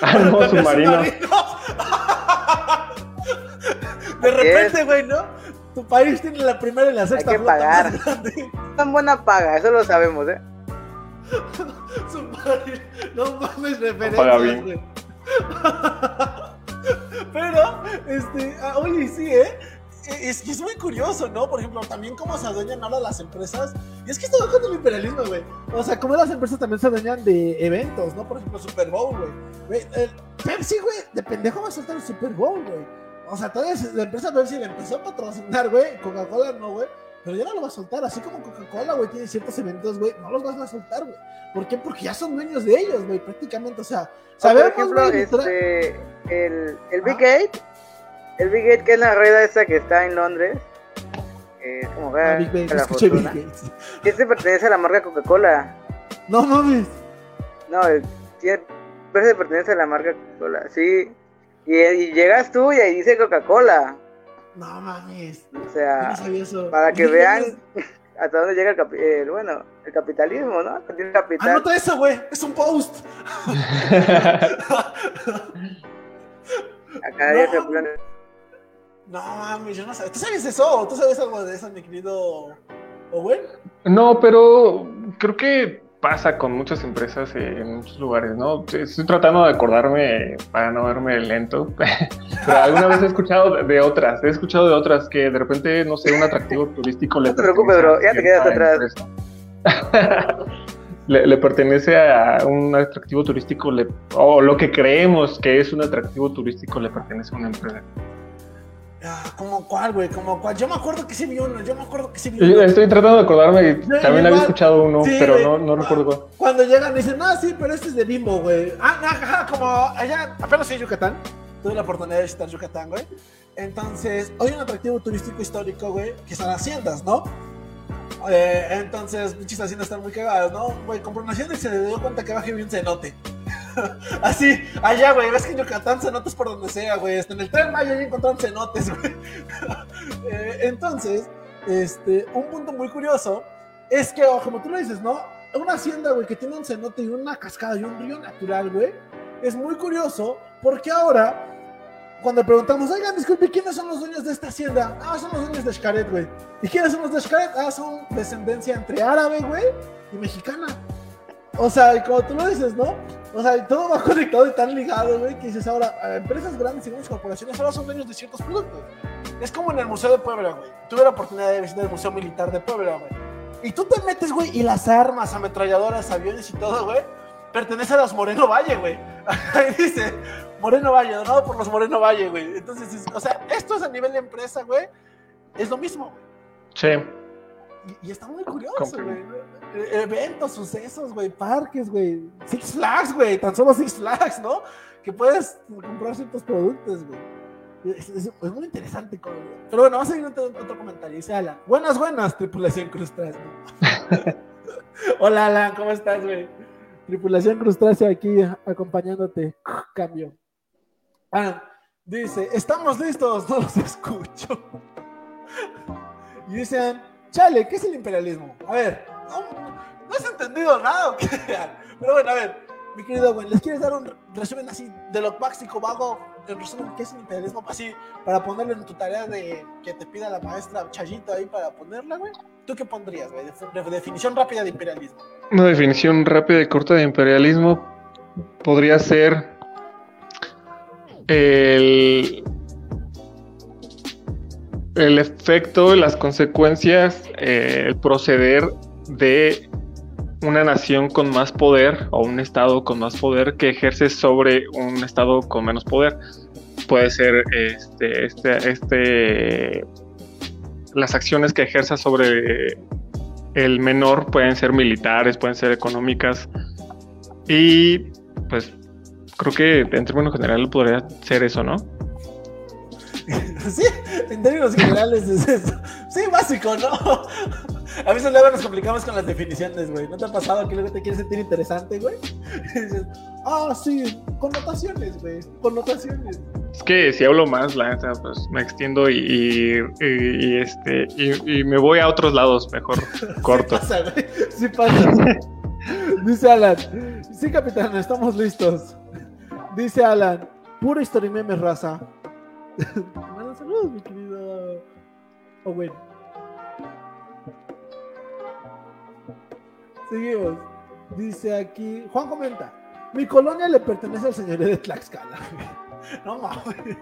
Ah, no, submarinos. De repente, güey, ¿no? Tu país tiene la primera y la sexta Hay que pagar. Tan buena paga, eso lo sabemos, ¿eh? Su país, no mames referencias, güey. Pero, este, ah, oye, sí, ¿eh? Es que es muy curioso, ¿no? Por ejemplo, también cómo se adueñan ahora las empresas. Y es que esto va con el imperialismo, güey. O sea, cómo las empresas también se adueñan de eventos, ¿no? Por ejemplo, Super Bowl, güey. Pepsi, güey, de pendejo va a soltar el Super Bowl, güey. O sea, todavía la empresa Pepsi le empezó a patrocinar, güey. Coca-Cola no, güey. Pero ya no lo va a soltar. Así como Coca-Cola, güey, tiene ciertos eventos, güey. No los vas a soltar, güey. ¿Por qué? Porque ya son dueños de ellos, güey, prácticamente. O sea, sabemos, por ejemplo, este, el, el Big Gate. El Big Gate, que es la rueda esa que está en Londres. Eh, como ve ah, Big Gate, la fortuna. Big. Este pertenece a la marca Coca-Cola. No mames. No, tiene, pertenece a la marca Coca-Cola. Sí. Y, llegas tú y ahí dice Coca-Cola. No mames. O sea, para que vean hasta dónde llega el, bueno, el capitalismo, ¿no? Tiene capital. Anota eso, güey. Es un post. Acá no. se. No mames, yo no sé. ¿Tú sabes eso? ¿Tú sabes algo de eso, mi querido Owen? No, pero creo que pasa con muchas empresas en muchos lugares, ¿no? Estoy tratando de acordarme para no verme lento, pero alguna vez he escuchado de otras, he escuchado de otras que de repente, no sé, un atractivo turístico le No te preocupes, bro, ya te quedas atrás. le, pertenece a un atractivo turístico, o lo que creemos que es un atractivo turístico le pertenece a una empresa. Ah, ¿Como cuál, güey? ¿Como cuál? Yo me acuerdo que sí vi uno, yo me acuerdo que sí vi uno. Estoy tratando de acordarme, también había escuchado uno, pero no, no recuerdo cuál. Cuando llegan dicen, no, sí, pero este es de Bimbo, güey. Ah, ajá, como allá, apenas en Yucatán, tuve la oportunidad de visitar Yucatán, güey. Entonces, hay un atractivo turístico histórico, güey, que son haciendas, ¿no? Eh, entonces, muchas haciendas están muy cagadas, ¿no? Güey, compró una hacienda y se dio cuenta que baje bien un cenote. Así, allá, güey, ves que en Yucatán cenotes por donde sea, güey. Hasta en el tren Maya ya encontraron cenotes, güey. Eh, entonces, este, un punto muy curioso es que, como tú lo dices, ¿no? Una hacienda, güey, que tiene un cenote y una cascada y un río natural, güey. Es muy curioso porque ahora, cuando preguntamos, oigan, disculpe, ¿quiénes son los dueños de esta hacienda? Ah, son los dueños de Xcaret, güey. ¿Y quiénes son los de Xcaret? Ah, son descendencia entre árabe, güey, y mexicana. O sea, como tú lo dices, ¿no? O sea, todo va conectado y tan ligado, güey, que dices ahora, empresas grandes y grandes corporaciones ahora son dueños de ciertos productos. Es como en el Museo de Puebla, güey. Tuve la oportunidad de visitar el Museo Militar de Puebla, güey. Y tú te metes, güey, y las armas, ametralladoras, aviones y todo, güey, pertenece a los Moreno Valle, güey. Ahí dice, Moreno Valle, donado por los Moreno Valle, güey. Entonces, o sea, esto es a nivel de empresa, güey, es lo mismo, güey. Sí. Y, está muy curioso, güey. Eventos, sucesos, güey, parques, güey. Six Flags, güey. Tan solo Six Flags, ¿no? Que puedes comprar ciertos productos, güey. Es, muy interesante. Pero bueno, vamos a ir otro, otro comentario. Dice Alan. Buenas, buenas, tripulación crustácea. Hola, Alan, ¿cómo estás, güey? Tripulación crustácea aquí acompañándote. Cambio. Ah, dice, estamos listos, no los escucho. Y dicen, Chale, ¿qué es el imperialismo? A ver, no, has entendido nada. Pero bueno, a ver, mi querido güey, ¿les quieres dar un resumen así de lo básico, vago, en resumen, qué es el imperialismo? Así, para ponerlo en tu tarea de que te pida la maestra Chayito ahí para ponerla, güey. ¿Tú qué pondrías, güey? De, de definición rápida de imperialismo. Una definición rápida y corta de imperialismo podría ser el, el efecto, las consecuencias, eh, el proceder de una nación con más poder o un estado con más poder que ejerce sobre un estado con menos poder. Puede ser este, este, este, las acciones que ejerza sobre el menor pueden ser militares, pueden ser económicas y pues creo que en términos generales podría ser eso, ¿no? sí, en términos generales es eso. Sí, básico, ¿no? A veces luego nos complicamos con las definiciones, güey. ¿No te ha pasado que luego te quieres sentir interesante, güey? Y dices, ah, sí, connotaciones, güey. Connotaciones. Es que si hablo más, la neta, pues me extiendo y, y, este y, me voy a otros lados mejor corto. sí pasa, güey. Sí pasa. Dice Alan. Sí, capitán, estamos listos. Dice Alan. Puro historia meme raza. Saludos, mi querido Owen. Seguimos. Dice aquí, Juan comenta, mi colonia le pertenece al señorío de Tlaxcala. No mames.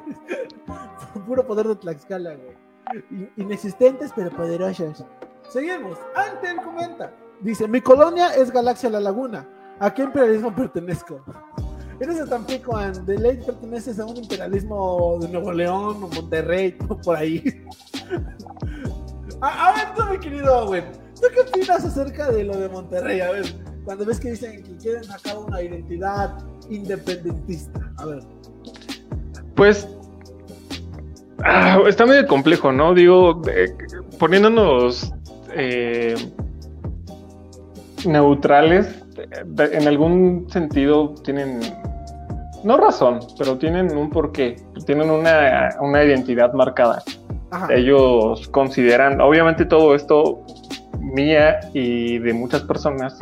Puro poder de Tlaxcala, güey. Inexistentes pero poderosos. Seguimos. Antel comenta. Dice, mi colonia es Galaxia La Laguna. ¿A qué imperialismo pertenezco? Eres de Tampico, and de ley perteneces a un imperialismo de Nuevo León o Monterrey, por ahí. a, ver tú, mi querido Owen, ¿tú qué opinas acerca de lo de Monterrey? A ver, cuando ves que dicen que quieren sacar una identidad independentista. A ver. Pues ah, está medio complejo, ¿no? Digo, eh, poniéndonos eh, neutrales, en algún sentido tienen, no razón, pero tienen un porqué, tienen una, una identidad marcada. Ellos consideran, obviamente todo esto mía y de muchas personas,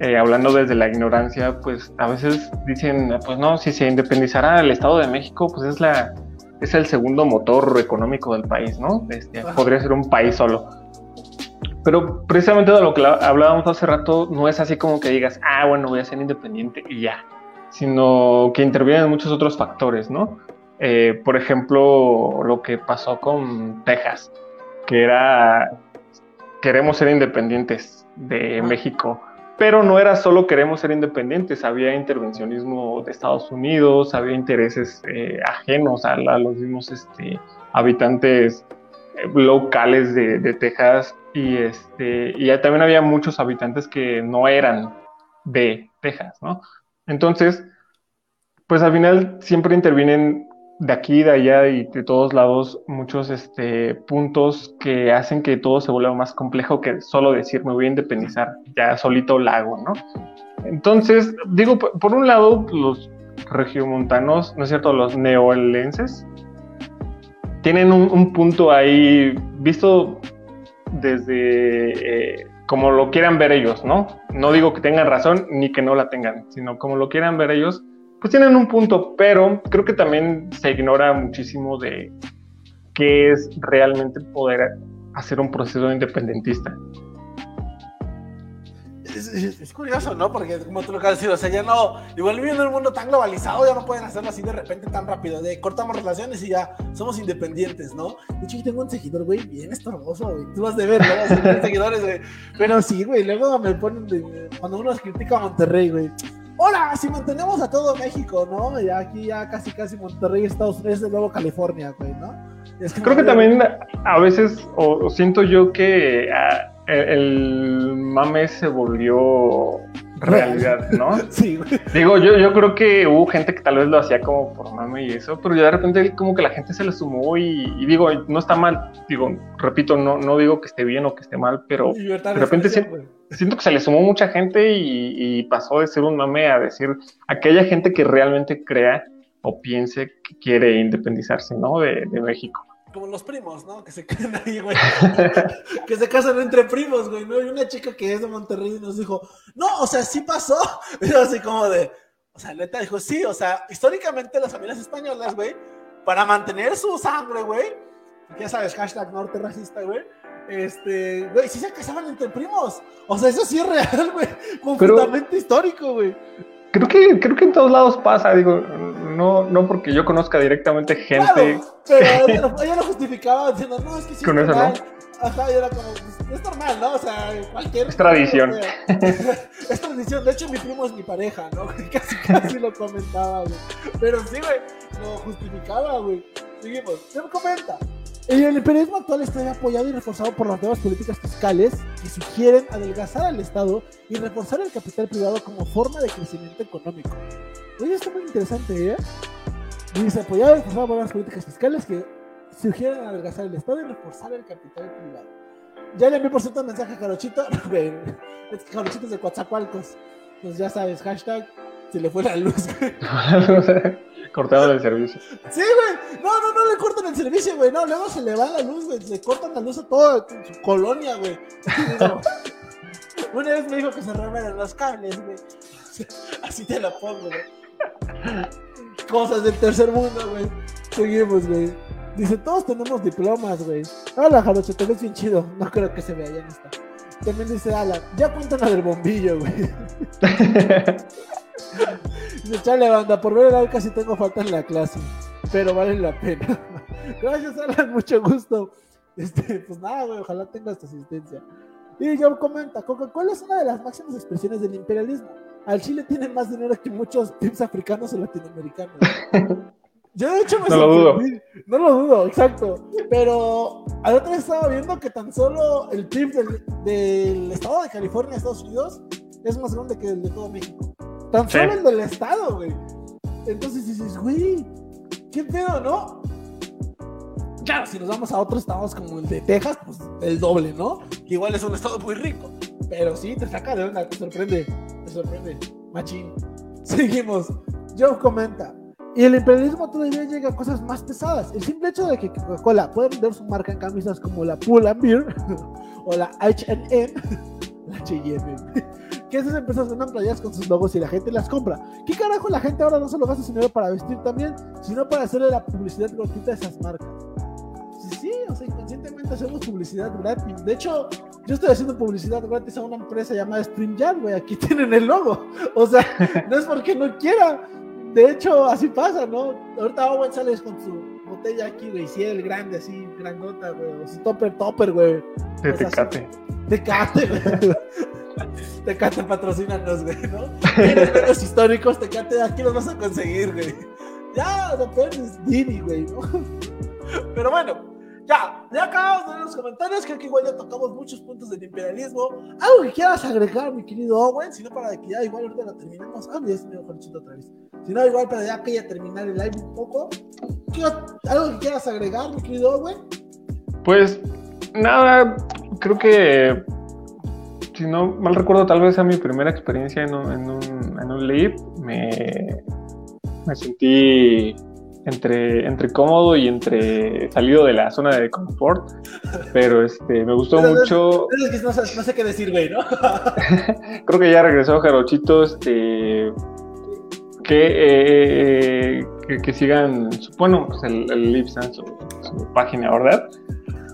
eh, hablando desde la ignorancia, pues a veces dicen, pues no, si se independizara el Estado de México, pues es la es el segundo motor económico del país, ¿no? Este, podría ser un país solo. Pero precisamente de lo que hablábamos hace rato, no es así como que digas, ah, bueno, voy a ser independiente y ya, sino que intervienen muchos otros factores, ¿no? Eh, por ejemplo, lo que pasó con Texas, que era, queremos ser independientes de México, pero no era solo queremos ser independientes, había intervencionismo de Estados Unidos, había intereses eh, ajenos a, los mismos este, habitantes eh, locales de, de Texas y, este, y también había muchos habitantes que no eran de Texas, ¿no? Entonces, pues al final siempre intervienen de aquí, de allá y de todos lados muchos este, puntos que hacen que todo se vuelva más complejo que solo decir me voy a independizar, ya solito lo hago, ¿no? Entonces, digo, por un lado, los regiomontanos, ¿no es cierto? Los neoelenses tienen un, un punto ahí, visto desde eh, como lo quieran ver ellos, ¿no? No digo que tengan razón ni que no la tengan, sino como lo quieran ver ellos, pues tienen un punto, pero creo que también se ignora muchísimo de qué es realmente poder hacer un proceso independentista es, curioso, ¿no? Porque como tú lo acabas de decir, o sea, ya no, igual viviendo en un mundo tan globalizado, ya no pueden hacerlo así de repente tan rápido, de cortamos relaciones y ya somos independientes, ¿no? De hecho, yo tengo un seguidor, güey, bien estorboso, güey. Tú vas de ver, ¿no? seguidores, güey. Pero sí, güey, luego me ponen, de, cuando uno critica a Monterrey, güey. Hola, si mantenemos a todo México, ¿no? Ya aquí ya casi casi Monterrey, Estados Unidos, de nuevo California, güey, ¿no? Creo que también a veces, o, siento yo que... Ah, el, mame se volvió realidad, ¿no? Sí, Digo, yo, yo creo que hubo gente que tal vez lo hacía como por mame y eso, pero ya de repente como que la gente se le sumó y, digo, no está mal, digo, repito, no, no digo que esté bien o que esté mal, pero de repente siento, siento, que se le sumó mucha gente y, pasó de ser un mame a decir aquella gente que realmente crea o piense que quiere independizarse, ¿no? De, de México. Como los primos, ¿no? Que se quedan ahí, güey. que se casan entre primos, güey, ¿no? Y una chica que es de Monterrey nos dijo, no, o sea, sí pasó. Y yo así como de, o sea, neta dijo, sí, o sea, históricamente las familias españolas, güey, para mantener su sangre, güey, ya sabes, hashtag norte racista, güey, este, güey, sí se casaban entre primos. O sea, eso sí es real, güey, completamente histórico, güey. Creo que, creo que en todos lados pasa, digo, no, no porque yo conozca directamente gente. pero ella lo, justificaba diciendo, no, es que sí. Con eso, ¿no? Ajá, y era como, pues, es normal, ¿no? O sea, cualquier. Es tradición. es tradición. De hecho, mi primo es mi pareja, ¿no? Casi, casi lo comentaba, güey. Pero sí, güey, lo justificaba, güey. Seguimos. Se me comenta. El imperialismo actual está apoyado y reforzado por las nuevas políticas fiscales que sugieren adelgazar al Estado y reforzar el capital privado como forma de crecimiento económico. Oye, está muy interesante, ¿eh? Dice, apoyado y reforzado por las políticas fiscales que sugieren adelgazar el Estado y reforzar el capital privado. Ya le envié por cierto un mensaje a Jarochito. es que Jarochito es de Coatzacoalcos. Pues ya sabes, hashtag se le fue la luz, Cortado el servicio. Sí, güey. No, no, no le cortan el servicio, güey. No, luego se le va la luz, güey. Le cortan la luz a toda su colonia, güey. Una vez me dijo que se revelan los cables, güey. Así te la pongo, güey. Cosas del tercer mundo, güey. Seguimos, güey. Dice, todos tenemos diplomas, güey. Hola, Jarocho, te ves bien chido. No creo que se vea, ya no está. También dice Alan, ya cuentan la del bombillo, güey. dice, chale, banda, por ver el alca casi tengo falta en la clase. Pero vale la pena. Gracias, Alan, mucho gusto. Este, pues nada, güey, ojalá tengas tu asistencia. Y yo comenta, Coca-Cola es una de las máximas expresiones del imperialismo. Al Chile tiene más dinero que muchos tips africanos o latinoamericanos. Yo de hecho me No lo dudo. No lo dudo, exacto. Pero al otro día estaba viendo que tan solo el PIB del, estado de California, Estados Unidos, es más grande que el de todo México. Tan solo el del estado, güey. Entonces dices, güey, qué pedo, ¿no? Claro, si nos vamos a otros estados como el de Texas, pues el doble, ¿no? Que igual es un estado muy rico. Pero sí, te saca de onda, te sorprende. Te sorprende. Machín. Seguimos. Joe comenta. Y el imperialismo todavía llega a cosas más pesadas. El simple hecho de que Coca-Cola pueda vender su marca en camisas como la Pull and Beer o la H&M, la H&M, que esas empresas vendan playas con sus logos y la gente las compra. ¿Qué carajo la gente ahora no solo gasta su dinero para vestir también, sino para hacerle la publicidad gratuita a esas marcas? Sí, sí, o sea, inconscientemente hacemos publicidad gratis. De hecho, yo estoy haciendo publicidad gratis a una empresa llamada StreamYard, güey. Aquí tienen el logo. O sea, no es porque no quiera, de hecho, así pasa, ¿no? Ahorita Owen sales con su botella aquí, güey, si el grande, así, grandota, güey, o su topper, topper, güey. De Tecate. Tecate, güey. Tecate, patrocínanos, güey, ¿no? los históricos, Tecate, aquí los vas a conseguir, güey. Ya, lo peor es Dini, güey, ¿no? Pero bueno, ya, ya acabamos de ver los comentarios. Creo que igual ya tocamos muchos puntos del imperialismo. Algo que quieras agregar, mi querido Owen, si no para que ya igual ahorita lo terminemos. Ah, ya se me otra vez. Si no, igual para ya que ya terminar el live un poco. ¿Algo que quieras agregar, mi querido Owen? Pues nada, creo que si no mal recuerdo, tal vez a mi primera experiencia en un, en un, en un live me, me sentí entre, entre cómodo y entre salido de la zona de confort. Pero este, me gustó mucho. No, sé qué decir, güey, ¿no? Creo que ya regresó Jarochito. Este, que, eh, que, sigan, bueno, pues el, el su, página, ¿verdad?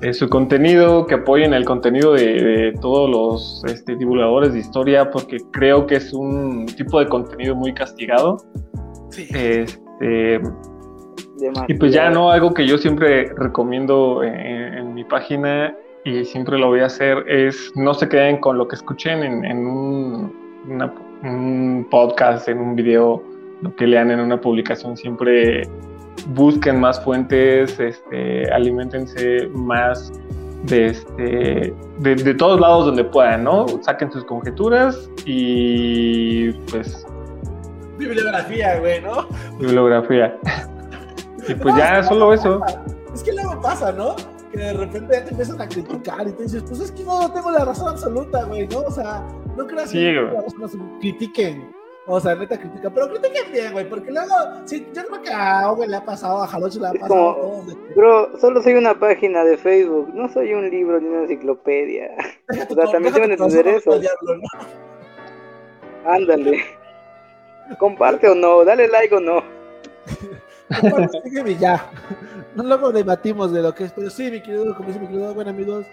Eh, su contenido, que apoyen el contenido de, todos los este, divulgadores de historia, porque creo que es un tipo de contenido muy castigado. Sí. Este, y pues ya no, algo que yo siempre recomiendo en, mi página y siempre lo voy a hacer es no se queden con lo que escuchen en, un, podcast, en un video, lo que lean en una publicación, siempre busquen más fuentes, este, alimentense más de, este, de, todos lados donde puedan, ¿no? Saquen sus conjeturas y pues... Bibliografía, güey, ¿no? Bibliografía. Y pues ya, solo eso. Es que luego pasa, ¿no? Que de repente ya te empiezan a criticar y te dices, pues es que no tengo la razón absoluta, güey, ¿no? O sea, no creas que sí, nos critiquen. O sea, neta critica, pero critiquen bien, güey, porque luego, sí, yo creo que a Owen le ha pasado, a Jalocho le ha pasado. como- Bro, solo soy una página de Facebook, no soy un libro ni una enciclopedia. O sea, también deben entender eso. al diablo, ¿no? Ándale. Comparte o no, dale like o no. Comparte, ya. No luego debatimos de lo que es, pero sí, mi querido, como dice mi querido, bueno amigos,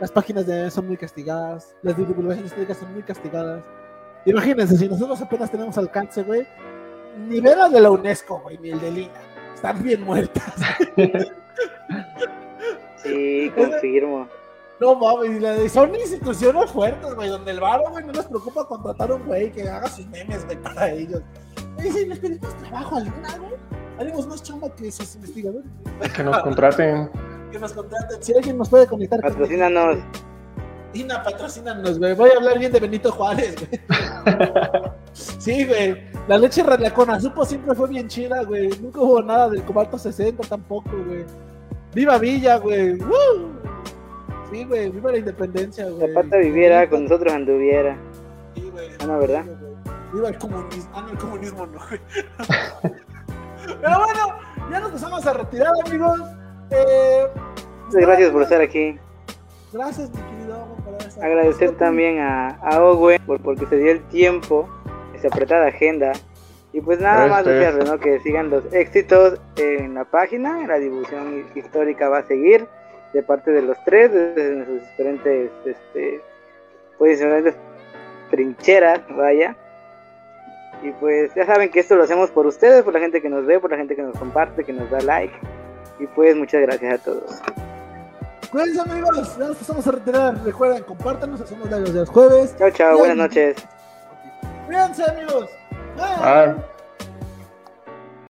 las páginas de son muy castigadas, las divulgaciones históricas son muy castigadas. Imagínense, si nosotros apenas tenemos alcance, güey, ni ver las de la UNESCO, güey, ni el de Lina, están bien muertas. Sí, confirmo. No mames, y la de- son instituciones fuertes, güey, donde el varo, güey, no les preocupa contratar a un güey que haga sus memes, güey, para ellos. Y dicen, les pedimos trabajo a Lina, güey. Haremos más chamba que sus investigadores. güey. Que nos contraten. Que nos contraten. Si alguien nos puede conectar con Lina, patrocínanos, güey. Voy a hablar bien de Benito Juárez, güey. Sí, güey. La leche la con azupo siempre fue bien chida, güey. Nunca hubo nada del cobalto 60 tampoco, güey. Viva Villa, güey. ¡Woo! Sí, güey. Viva la independencia, güey. Zapata viviera, con nosotros anduviera. Sí, güey. Ah, no, ¿verdad? Viva el comunismo. Ah, no, el comunismo no, güey. Pero bueno, ya nos empezamos a retirar, amigos. Eh, Muchas gracias por estar aquí. Gracias, mi querido. Agradecer también a, a Owen por porque se dio el tiempo, esa apretada agenda. Y pues nada más desearles ¿no? que sigan los éxitos en la página, la difusión histórica va a seguir de parte de los tres, desde sus diferentes este, diferentes trincheras, vaya. Y pues ya saben que esto lo hacemos por ustedes, por la gente que nos ve, por la gente que nos comparte, que nos da like. Y pues muchas gracias a todos. Cuídense, amigos. Ya nos empezamos a retirar. Recuerden, compártanos. Hacemos live los días jueves. Chao, chao, buenas noches. Cuídense, amigos. Bye. Ah,